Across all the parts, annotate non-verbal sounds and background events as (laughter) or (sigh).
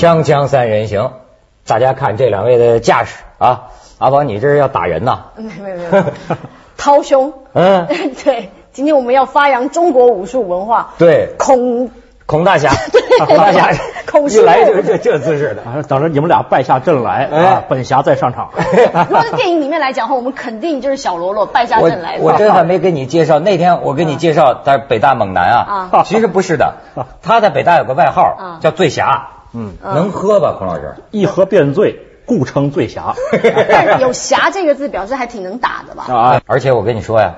锵锵三人行，大家看这两位的架势啊！阿宝，你这是要打人呐？没有没有没有，掏胸。嗯，对，今天我们要发扬中国武术文化。对，孔孔大侠，孔大侠，孔一来就是这这姿势的。啊，等着你们俩败下阵来啊，本侠再上场。如果电影里面来讲的话，我们肯定就是小喽啰败下阵来。我真还没跟你介绍，那天我跟你介绍在北大猛男啊，其实不是的，他在北大有个外号叫醉侠。嗯，能喝吧，孔老师？一喝便醉，故称醉侠。(laughs) 但是有侠这个字，表示还挺能打的吧？啊，而且我跟你说呀，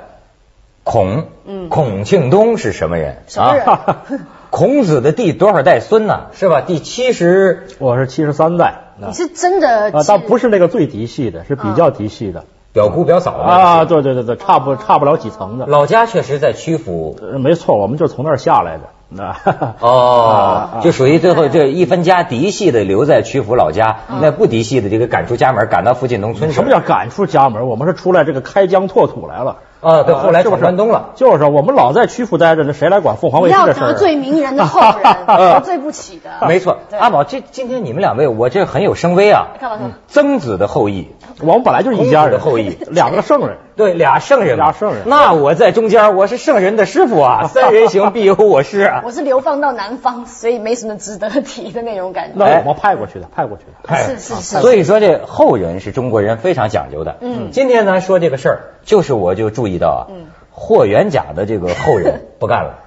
孔，嗯，孔庆东是什么人？什么人？(laughs) 孔子的第多少代孙呢？是吧？第七十，我是七十三代。你是真的？啊，倒不是那个最嫡系的，是比较嫡系的。表姑表嫂啊，对对对对，差不差不了几层的。老家确实在曲阜，没错，我们就从那儿下来的。那 (laughs) 哦，就属于最后这一分家嫡系的留在曲阜老家，那不嫡系的这个赶出家门，赶到附近农村。什么叫赶出家门？我们是出来这个开疆拓土来了。啊，对，后来闯关东了。就是我们老在曲阜待着，那谁来管凤凰卫视的事要得罪名人的后人，(laughs) 得罪不起的。(laughs) 没错，阿宝，这今天你们两位，我这很有声威啊。干嘛？曾子的后裔，我们本来就是一家人的后裔，(laughs) 两个圣人。对，俩圣人，俩圣人。那我在中间，我是圣人的师傅啊，三人行必有我师。我是流放到南方，所以没什么值得提的那种感觉。那我们派过去的，派过去的。是是是。所以说，这后人是中国人非常讲究的。嗯。今天咱说这个事儿，就是我就注意到啊。嗯。霍元甲的这个后人 (laughs) 不干了。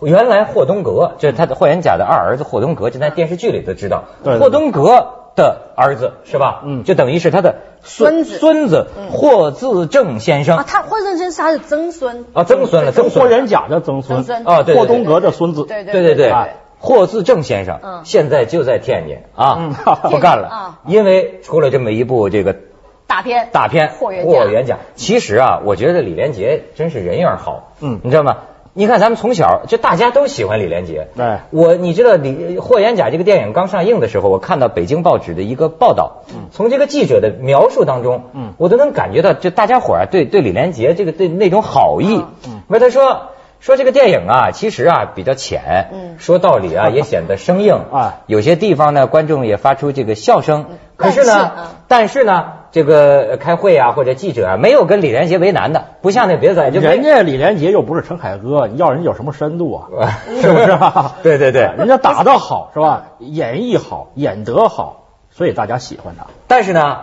原来霍东阁，这是他的霍元甲的二儿子霍东阁，就在电视剧里都知道。霍东阁的儿子是吧？嗯，就等于是他的孙子。孙子霍自正先生。啊，他霍自正先生他是曾孙。啊，曾孙了，曾霍元甲的曾孙。啊，对。霍东阁的孙子。对对对对。霍自正先生，嗯，现在就在天津啊，(laughs) 不干了 (laughs) 啊，因为出了这么一部这个。大片大片霍元甲，其实啊，我觉得李连杰真是人缘好，嗯，你知道吗？你看咱们从小就大家都喜欢李连杰，对，我你知道李霍元甲这个电影刚上映的时候，我看到北京报纸的一个报道，从这个记者的描述当中，嗯，我都能感觉到，就大家伙啊，对对李连杰这个对那种好意，嗯，为他说。说这个电影啊，其实啊比较浅，嗯，说道理啊 (laughs) 也显得生硬。啊，有些地方呢观众也发出这个笑声，可是呢，但是呢，这个开会啊或者记者啊没有跟李连杰为难的，不像那别的，就人家李连杰又不是陈凯歌，你要人有什么深度啊？(laughs) 是不是？对对对，人家打得好是吧？演绎好，演得好，所以大家喜欢他。但是呢。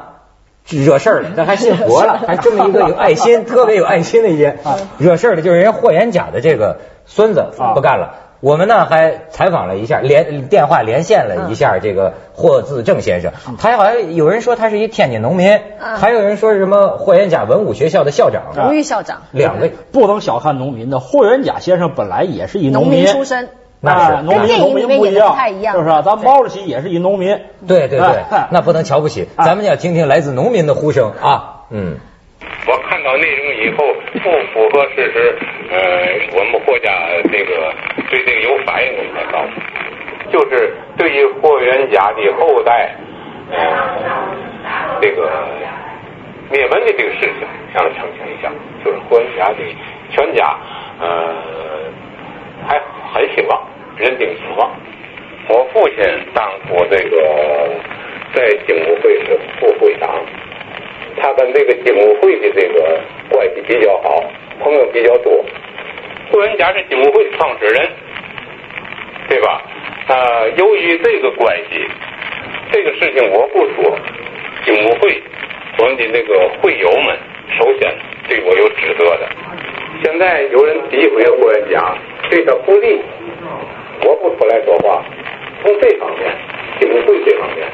惹事儿了，那还信佛了，(laughs) 还这么一个有爱心、特别有爱心的一些惹事儿的，就是人家霍元甲的这个孙子不干了。我们呢还采访了一下，连电话连线了一下这个霍自正先生，他好像有人说他是一天津农民，还有人说是什么霍元甲文武学校的校长，荣誉校长。两位。不能小看农民的，霍元甲先生本来也是一农民。出身。那是。农民，农民不一样，是不是？咱毛主席也是一农民，对对对，那不能瞧不起。咱们要听听来自农民的呼声。啊。嗯，我看到内容以后不符合事实，呃，我们霍家这个对这个有反应，我们才告诉。就是对于霍元甲的后代，呃，这个灭门的这个事情，向他澄清一下。就是霍元甲的全家，呃，还很兴旺。人丁兴旺，我父亲当初这个在警务会是副会长，他跟这个警务会的这个关系比较好，朋友比较多。霍元甲是经武会创始人，对吧？啊，由于这个关系，这个事情我不说，经武会我们的那个会友们首先对我有指责的。现在有人诋毁霍元甲，对他不利。我不出来说话，从这方面，经会这方面，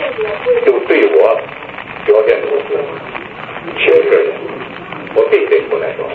就对我表现出是轻视的，我必须得出来说话。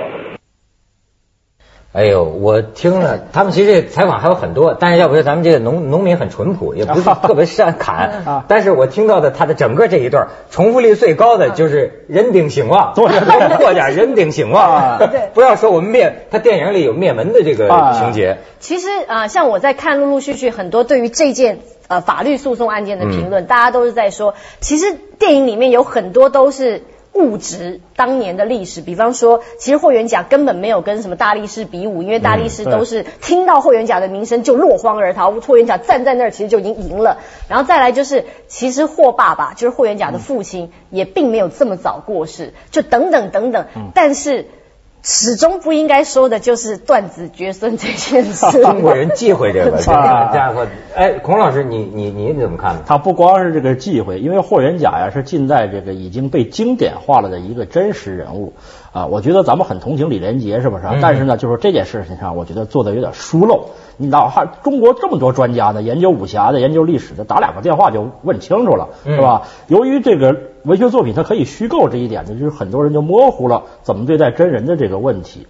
哎呦，我听了，他们其实采访还有很多，但是要不是咱们这个农农民很淳朴，也不是特别善侃。但是我听到的他的整个这一段重复率最高的就是人丁兴旺，多破点人丁兴旺。对，(laughs) 不要说我们灭，他电影里有灭门的这个情节。其实啊，像我在看陆陆续续很多对于这件呃法律诉讼案件的评论，大家都是在说，其实电影里面有很多都是。误植当年的历史，比方说，其实霍元甲根本没有跟什么大力士比武，因为大力士嗯都是听到霍元甲的名声就落荒而逃，霍元甲站在那儿其实就已经赢了。然后再来就是，其实霍爸爸就是霍元甲的父亲，也并没有这么早过世，就等等等等。但是始终不应该说的就是断子绝孙这件事。(laughs) 中国人忌讳这个，(laughs) 家伙。哎，孔老师，你你你怎么看呢？他不光是这个忌讳，因为霍元甲呀是近代这个已经被经典化了的一个真实人物啊。我觉得咱们很同情李连杰，是不是但是呢，就是这件事情上，我觉得做的有点疏漏。你哪怕中国这么多专家呢，研究武侠的、研究历史的，打两个电话就问清楚了，嗯是吧？由于这个文学作品它可以虚构这一点呢，就是很多人就模糊了怎么对待真人的这个问题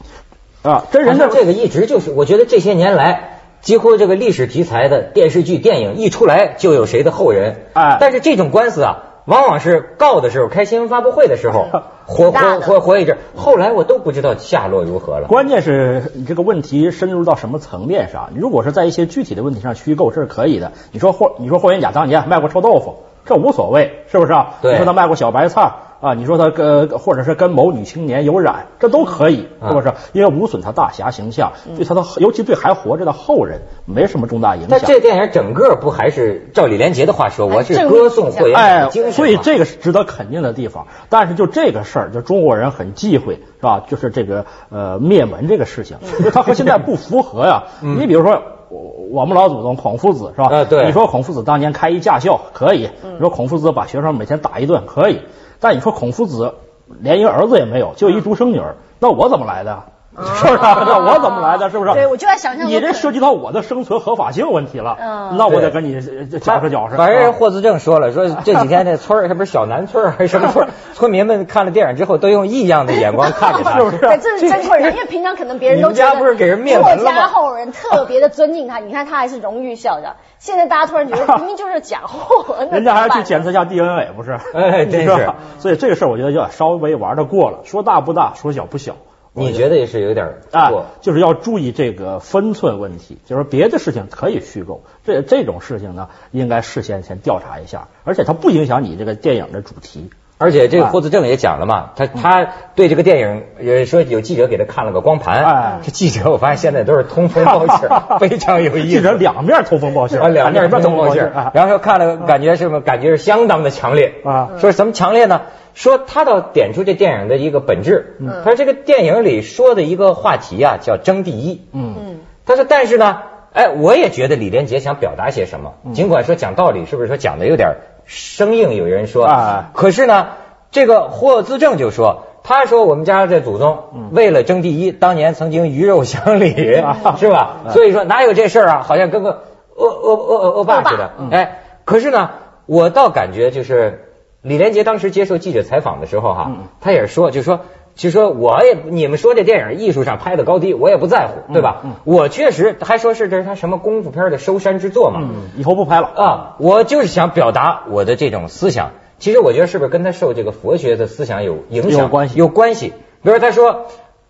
啊。真人的这个一直就是，我觉得这些年来，几乎这个历史题材的电视剧、电影一出来就有谁的后人。哎但是这种官司啊，往往是告的时候开新闻发布会的时候 (laughs) 活大的活活活一阵，后来我都不知道下落如何了。关键是你这个问题深入到什么层面上？如果是在一些具体的问题上虚构，这是可以的。你说霍，你说霍元甲当年卖过臭豆腐，这无所谓，是不是啊？对你说他卖过小白菜啊？你说他跟或者是跟某女青年有染，这都可以，啊是不是？因为无损他大侠形象，对他的尤其对还活着的后人没什么重大影响。那这电影整个不还是照李连杰的话说，我是歌颂霍元甲精神，所以这个是值得肯定的地方。但是就这个事儿，就中国人很忌讳，是吧？就是这个呃灭门这个事情，因为它和现在不符合呀。你比如说。我我们老祖宗孔夫子是吧？呃对你说孔夫子当年开一驾校可以，你说孔夫子把学生每天打一顿可以，但你说孔夫子连一个儿子也没有，就一独生女儿，那我怎么来的？(laughs) 是不是？那我怎么来的？是不是？对我就在想象你这涉及到我的生存合法性问题了，嗯那我得跟你呃搅和搅和。反正啊霍思正说了，说 (laughs) 这几天这村儿，是不是小南村儿还是什么村儿？(laughs) 村民们看了电影之后，都用异样的眼光看着他，是不是，这是真事儿，因为平常可能别人都家不是给人灭门了吗霍家后人特别的尊敬他，你看他还是荣誉校长，现在大家突然觉得明明就是假货，人家还要去检测一下 DNA，不是？哎真是所以这个事儿，我觉得要稍微玩的过了，说大不大，说小不小。你觉得也是有点啊过？，就是要注意这个分寸问题，就是别的事情可以虚构，这这种事情呢，应该事先先调查一下，而且它不影响你这个电影的主题。而且这个啊霍子正也讲了嘛，他他对这个电影，也，说有记者给他看了个光盘，哎这记者我发现现在都是通风报信，(laughs) 非常有意思。记者两面通风报信，啊，两面通风报信啊，然后看了，感觉是不是感觉是相当的强烈啊说什么强烈呢？说他倒点出这电影的一个本质，嗯他说这个电影里说的一个话题啊，叫争第一。嗯，嗯，他说，但是呢，哎，我也觉得李连杰想表达些什么，嗯尽管说讲道理，是不是说讲的有点生硬？有人说，啊可是呢，这个霍自正就说。他说：“我们家这祖宗嗯为了争第一，当年曾经鱼肉乡里，啊是吧？啊所以说哪有这事儿啊？好像跟个恶恶恶恶恶霸似的。嗯哎，可是呢，我倒感觉就是李连杰当时接受记者采访的时候哈、嗯他也是说，就说就说我也你们说这电影艺术上拍的高低，我也不在乎，对吧？嗯嗯我确实还说是这是他什么功夫片的收山之作嘛。嗯，以后不拍了。啊，我就是想表达我的这种思想。其实我觉得是不是跟他受这个佛学的思想有影响？有关系有关系。比如他说，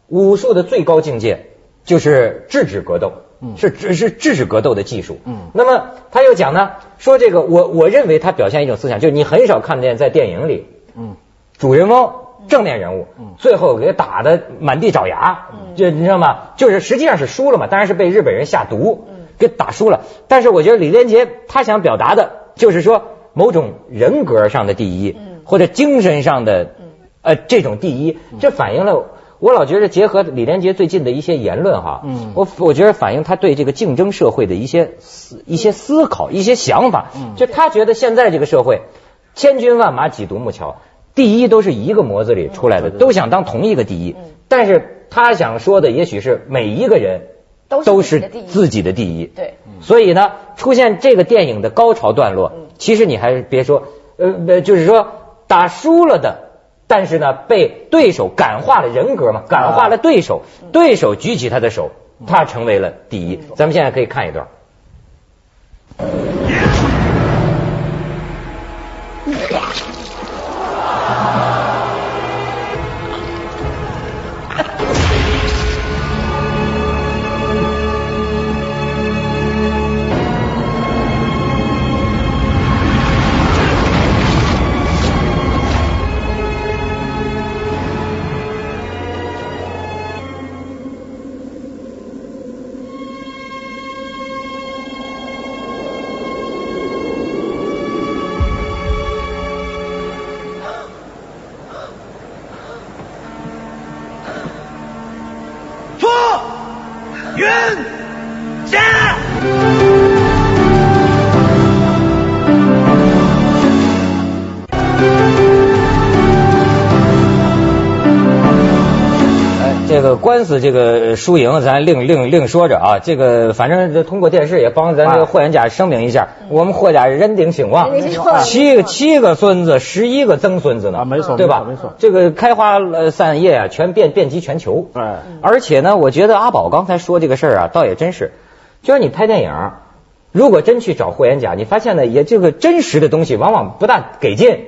武术的最高境界就是制止格斗，嗯是制止格斗的技术。嗯那么他又讲呢，说这个我我认为他表现一种思想，就是你很少看见在电影里嗯主人翁正面人物，嗯。最后给打的满地找牙，就你知道吗？就是实际上是输了嘛，当然是被日本人下毒，给打输了。但是我觉得李连杰他想表达的就是说某种人格上的第一，或者精神上的呃这种第一，这反映了。我老觉得结合李连杰最近的一些言论哈，嗯。我我觉得反映他对这个竞争社会的一些思一些思考、一些想法。嗯。就他觉得现在这个社会，千军万马挤独木桥，第一都是一个模子里出来的，都想当同一个第一。但是他想说的，也许是每一个人都是自己的第一自己的第一。对，所以呢，出现这个电影的高潮段落，其实你还是别说，呃，呃就是说打输了的。但是呢，被对手感化了人格嘛，感化了对手，对手举起他的手，他成为了第一。咱们现在可以看一段。个官司这个输赢咱另另另说着啊，这个反正通过电视也帮咱这个霍元甲声明一下，我们霍家人丁兴旺七个七个孙子，十一个曾孙子呢，啊没错对吧？没错没错这个开花呃散叶啊，全遍遍及全球。哎，而且呢，我觉得阿宝刚才说这个事儿啊，倒也真是，就是你拍电影，如果真去找霍元甲，你发现呢，也这个真实的东西往往不大给劲。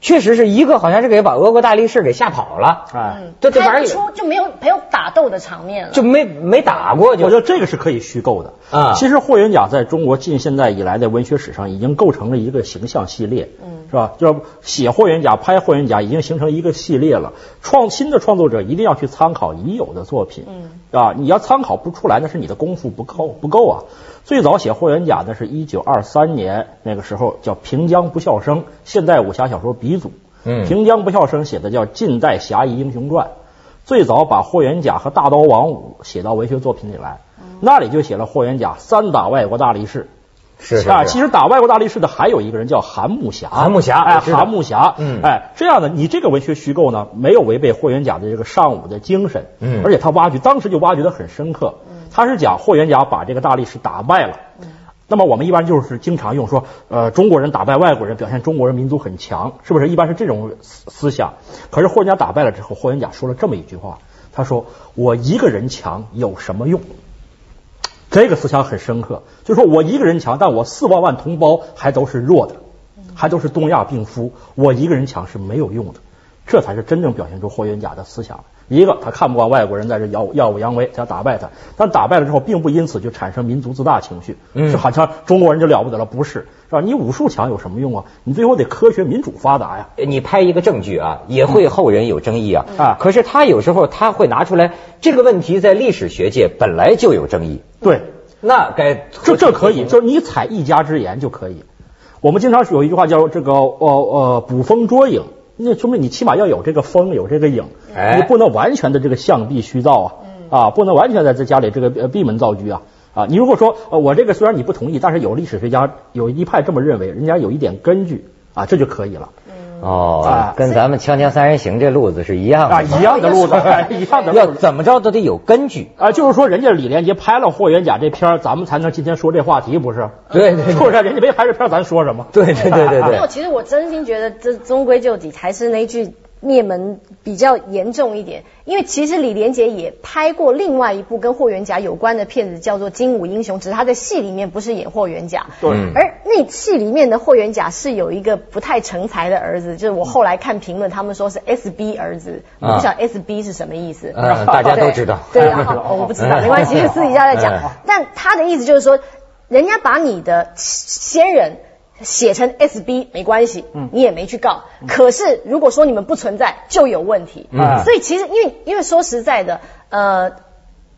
确实是一个，好像是给把俄国大力士给吓跑了，哎，这这玩意儿出就没有没有打斗的场面了。就没没打过，就我觉得这个是可以虚构的啊其实霍元甲在中国近现代以来的文学史上已经构成了一个形象系列，嗯是吧？就是写霍元甲、拍霍元甲已经形成一个系列了。创新的创作者一定要去参考已有的作品，嗯啊，你要参考不出来，那是你的功夫不够不够啊。最早写霍元甲的是一九二三年，那个时候叫平江不肖生，现代武侠小说鼻祖。嗯平江不肖生写的叫《近代侠义英雄传》，最早把霍元甲和大刀王五写到文学作品里来，那里就写了霍元甲三打外国大力士。啊，是是是。其实打外国大力士的还有一个人叫韩木侠，韩木侠哎，韩木侠，嗯。哎，这样的你这个文学虚构呢，没有违背霍元甲的这个尚武的精神，嗯。而且他挖掘当时就挖掘的很深刻，他是讲霍元甲把这个大力士打败了。那么我们一般就是经常用说，呃，中国人打败外国人，表现中国人民族很强，是不是？一般是这种思思想。可是霍元甲打败了之后，霍元甲说了这么一句话，他说：“我一个人强有什么用？”这个思想很深刻，就是说我一个人强，但我四万万同胞还都是弱的，还都是东亚病夫，我一个人强是没有用的。这才是真正表现出霍元甲的思想。一个，他看不惯外国人在这耀耀武扬威，想打败他，但打败了之后，并不因此就产生民族自大情绪，嗯是好像中国人就了不得了，不是，是吧？你武术强有什么用啊？你最后得科学民主发达呀。你拍一个证据啊，也会后人有争议啊。啊可是他有时候他会拿出来这个问题，在历史学界本来就有争议，对，那该这这可以，就是你采一家之言就可以。我们经常有一句话叫这个呃呃捕风捉影，那说明你起码要有这个风，有这个影，哎你不能完全的这个象壁虚造啊，啊，不能完全在在家里这个呃闭门造车啊。啊，你如果说呃我这个虽然你不同意，但是有历史学家有一派这么认为，人家有一点根据啊，这就可以了哦啊，跟咱们《锵锵三人行》这路子是一样的啊，一样的路子，(laughs) 哎一样的要路子。怎么着都得有根据。啊，就是说，人家李连杰拍了霍元甲这片儿，咱们才能今天说这话题，不是？(laughs) 对对对是不是？人家没拍这片儿，咱说什么？对对对对对没有，其实我真心觉得这终归就底还是那句灭门比较严重一点，因为其实李连杰也拍过另外一部跟霍元甲有关的片子，叫做《精武英雄》，只是他在戏里面不是演霍元甲。对嗯而那戏里面的霍元甲是有一个不太成才的儿子，就是我后来看评论，他们说是 SB 儿子，我不晓得 SB 是什么意思。嗯大家都知道对，对然后我不知道，没关系，私底下再讲嗯。(laughs) 但他的意思就是说，人家把你的先人写成 SB 没关系，你也没去告。可是如果说你们不存在，就有问题。嗯所以其实因为因为说实在的，呃，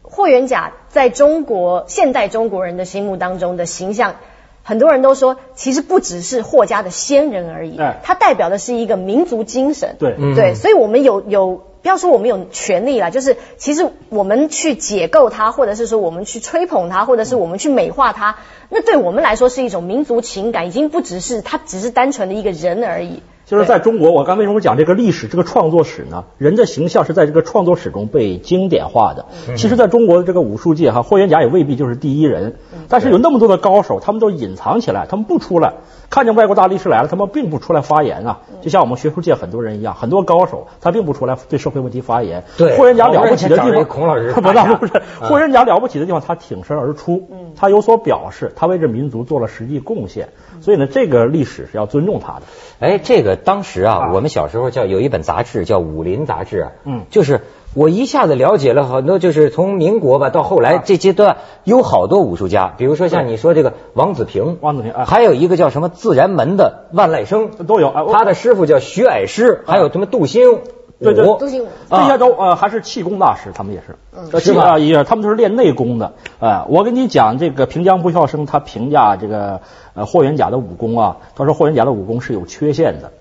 霍元甲在中国现代中国人的心目当中的形象。很多人都说，其实不只是霍家的先人而已，哎它代表的是一个民族精神。对嗯对，所以我们有有，不要说我们有权利了，就是其实我们去解构它，或者是说我们去吹捧它，或者是我们去美化它，那对我们来说是一种民族情感，已经不只是它只是单纯的一个人而已。就是在中国，我刚为什么讲这个历史，这个创作史呢？人的形象是在这个创作史中被经典化的。其实，在中国的这个武术界，哈，霍元甲也未必就是第一人，但是有那么多的高手，他们都隐藏起来，他们不出来。看见外国大力士来了，他们并不出来发言啊，就像我们学术界很多人一样，很多高手他并不出来对社会问题发言。对。霍元甲了不起的地方，孔老师 (laughs) 不发言那不是嗯。霍元甲了不起的地方，他挺身而出，他有所表示，他为这民族做了实际贡献，所以呢，这个历史是要尊重他的。哎，这个当时啊，啊。我们小时候叫有一本杂志叫《武林杂志》啊，嗯。就是我一下子了解了很多，就是从民国吧到后来啊。这阶段有好多武术家，比如说像你说这个王子平，王子平哎还有一个叫什么自然门的万籁生都有哎他的师傅叫徐矮师，还有什么杜兴武，对对杜兴。武这些都呃还是气功大师，他们也是，呃是吧？也他们都是练内功的。呃，我跟你讲，这个平江不肖生他评价这个呃霍元甲的武功啊，他说霍元甲的武功是有缺陷的。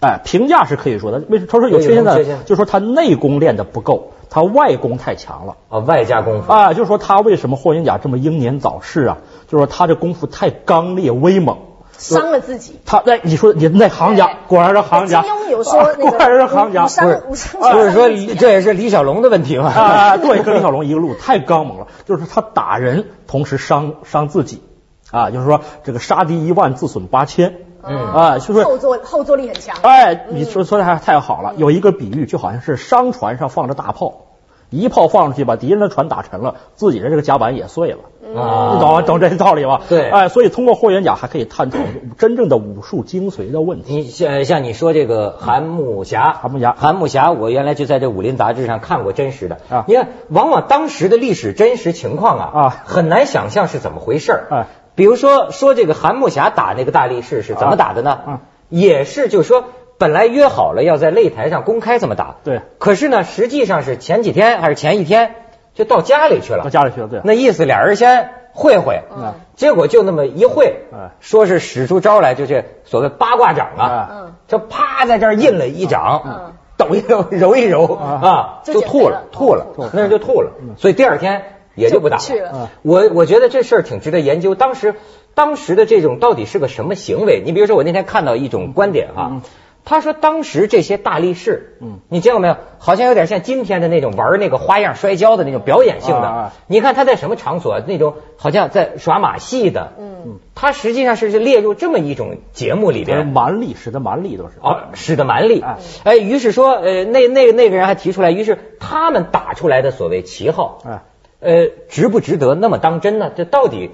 哎，评价是可以说的，为什么他说有缺陷呢有什么缺陷？就是说他内功练得不够，他外功太强了。啊，外加功夫啊，就是说他为什么霍元甲这么英年早逝啊？就是说他这功夫太刚烈威猛，伤了自己。他哎，你说你那行家，果然是行家。金庸有说那个，果然是行家，不是不是说这也是李小龙的问题吗？(laughs) 啊，对，跟李小龙一个路，太刚猛了。就是他打人，同时伤伤自己，啊，就是说这个杀敌一万，自损八千。嗯啊，就是后坐后坐力很强。哎，你说说的还太好了。有一个比喻，就好像是商船上放着大炮。一炮放出去，把敌人的船打沉了，自己的这个甲板也碎了。啊，你懂吗？懂这道理吧？对，哎，所以通过霍元甲还可以探讨真正的武术精髓的问题。你像像你说这个韩木侠，韩木侠，韩木侠，我原来就在这武林杂志上看过真实的啊。你看，往往当时的历史真实情况啊啊，很难想象是怎么回事儿。比如说说这个韩木侠打那个大力士是怎么打的呢？嗯，也是就是说。本来约好了要在擂台上公开这么打，对。可是呢，实际上是前几天还是前一天就到家里去了，到家里去了，对。那意思俩人先会会，嗯。结果就那么一会，嗯，说是使出招来，就是所谓八卦掌啊，嗯，就啪在这儿印了一掌，嗯，抖一抖，揉一揉啊，就吐了，吐了，那人就吐了，所以第二天也就不打了。我我觉得这事儿挺值得研究，当时当时的这种到底是个什么行为？你比如说我那天看到一种观点哈。他说：“当时这些大力士，嗯，你见过没有？好像有点像今天的那种玩那个花样摔跤的那种表演性的。你看他在什么场所？那种好像在耍马戏的。嗯，他实际上是列入这么一种节目里边。蛮力，使的蛮力都是。哦，使的蛮力。哎，于是说，呃，那那那个人还提出来，于是他们打出来的所谓旗号，哎，呃，值不值得那么当真呢？这到底？”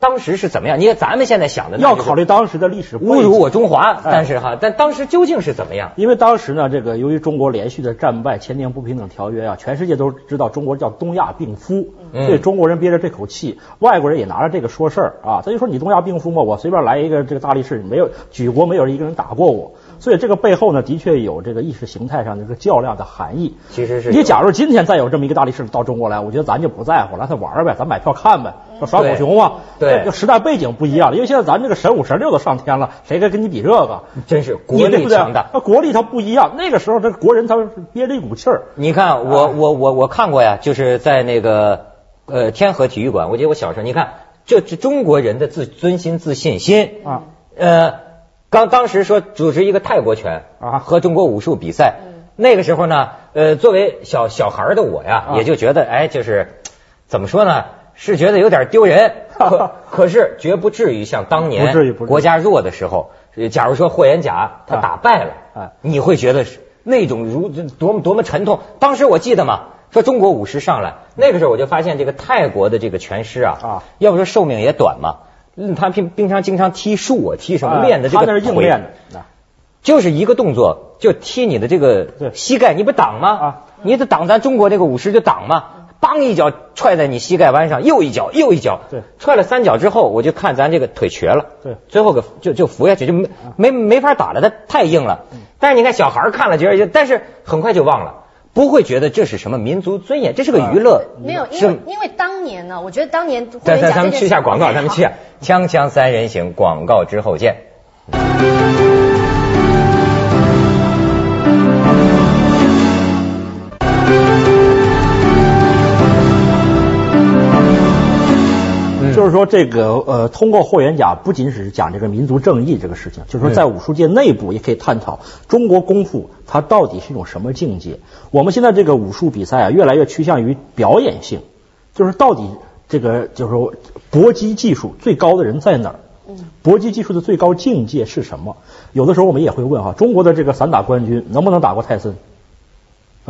当时是怎么样？你看咱们现在想的要考虑当时的历史侮辱我中华，但是哈，但当时究竟是怎么样？因为当时呢，这个由于中国连续的战败，签订不平等条约啊，全世界都知道中国叫东亚病夫，所以中国人憋着这口气，外国人也拿着这个说事儿啊。他就说你东亚病夫嘛，我随便来一个这个大力士，没有举国没有一个人打过我。所以这个背后呢，的确有这个意识形态上的这个较量的含义。其实是你假如今天再有这么一个大力士到中国来，我觉得咱就不在乎，让他玩呗，咱买票看呗，耍狗熊嘛。对，就时代背景不一样了，因为现在咱这个神五神六都上天了，谁该跟你比这个？真是国力强大。那国力它不一样，那个时候这国人他憋着一股气儿。你看，我我我我看过呀，就是在那个呃天河体育馆，我记得我小时候，你看这这中国人的自尊心自信心啊，呃。刚当时说组织一个泰国拳啊和中国武术比赛，那个时候呢，呃，作为小小孩的我呀，也就觉得哎，就是怎么说呢，是觉得有点丢人，(laughs) 可可是绝不至于像当年国家弱的时候，假如说霍元甲他打败了，啊，你会觉得是那种如多么多么沉痛。当时我记得嘛，说中国武师上来，那个时候我就发现这个泰国的这个拳师啊，啊，要不说寿命也短嘛。嗯，他平平常经常踢树啊，踢什么练的这个腿，硬练的，就是一个动作就踢你的这个膝盖，你不挡吗？啊，你得挡，咱中国这个武士就挡嘛，梆一脚踹在你膝盖弯上，又一脚又一脚，对，踹了三脚之后，我就看咱这个腿瘸了，对，最后个就就扶下去，就没没没法打了，他太硬了。但是你看小孩看了觉得，但是很快就忘了。不会觉得这是什么民族尊严，这是个娱乐。没有，因为因为当年呢，我觉得当年。咱咱咱们去下广告，咱们去下！锵锵三人行，广告之后见。就是说，这个呃，通过霍元甲不仅只是讲这个民族正义这个事情，就是说在武术界内部也可以探讨中国功夫它到底是一种什么境界。我们现在这个武术比赛啊，越来越趋向于表演性，就是到底这个就是说搏击技术最高的人在哪儿？搏击技术的最高境界是什么？有的时候我们也会问哈，中国的这个散打冠军能不能打过泰森？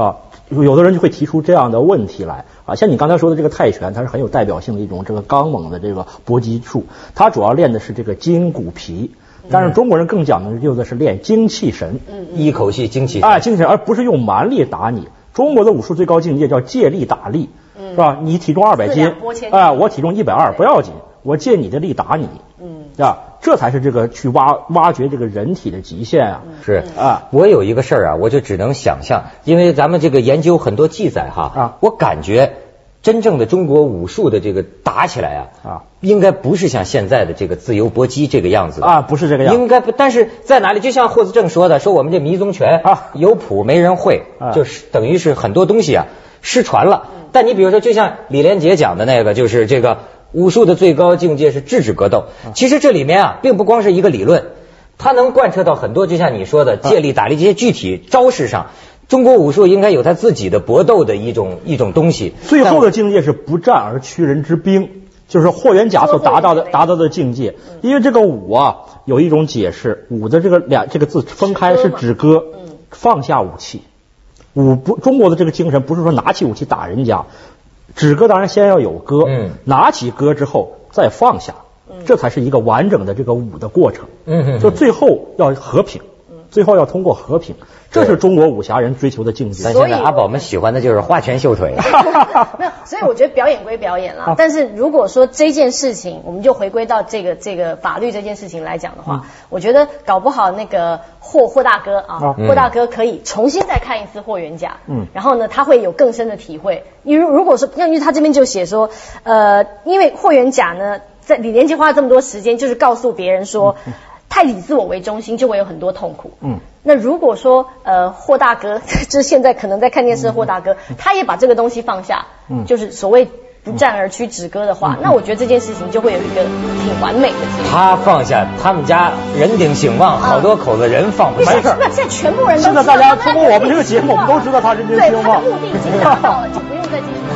啊，有的人就会提出这样的问题来。啊，像你刚才说的这个泰拳，它是很有代表性的一种这个刚猛的这个搏击术，它主要练的是这个筋骨皮，但是中国人更讲究的是练精气神，一口气精气啊，精气神，而不是用蛮力打你。中国的武术最高境界叫借力打力，是吧？你体重二百斤，啊，我体重一百二不要紧，我借你的力打你，嗯，啊。这才是这个去挖挖掘这个人体的极限啊！是啊，我有一个事儿啊，我就只能想象，因为咱们这个研究很多记载哈啊，我感觉真正的中国武术的这个打起来啊啊，应该不是像现在的这个自由搏击这个样子啊，不是这个样，应该不，但是在哪里？就像霍思正说的，说我们这迷踪拳啊，有谱没人会，就是等于是很多东西啊。失传了。但你比如说，就像李连杰讲的那个，就是这个武术的最高境界是制止格斗。其实这里面啊，并不光是一个理论，它能贯彻到很多，就像你说的借力打力这些具体招式上。中国武术应该有它自己的搏斗的一种一种东西。最后的境界是不战而屈人之兵，就是霍元甲所达到的达到的境界。因为这个武啊，有一种解释，武的这个两这个字分开是指戈，放下武器。武不中国的这个精神不是说拿起武器打人家，止戈当然先要有戈，嗯。拿起戈之后再放下，这才是一个完整的这个武的过程。嗯。就最后要和平，最后要通过和平，这是中国武侠人追求的境界但。所以现在阿宝们喜欢的就是花拳绣腿。(laughs) (laughs) 没有，所以我觉得表演归表演啦，但是如果说这件事情，我们就回归到这个这个法律这件事情来讲的话，我觉得搞不好那个霍霍大哥啊，嗯霍大哥可以重新再看一次霍元甲，嗯然后呢，他会有更深的体会。因为如果说，因为他这边就写说，呃，因为霍元甲呢，在李连杰花了这么多时间，就是告诉别人说，太以自我为中心，就会有很多痛苦。嗯。那如果说呃霍大哥，就是现在可能在看电视的霍大哥，他也把这个东西放下，嗯就是所谓不战而屈止戈的话，那我觉得这件事情就会有一个挺完美的结果。他放下他们家人丁兴旺，好多口子人放不下。没事儿那现在全部人都现在大家通过我们这个节目，我们都知道他人丁对兴旺他的目的已经达到了，就不用再继续。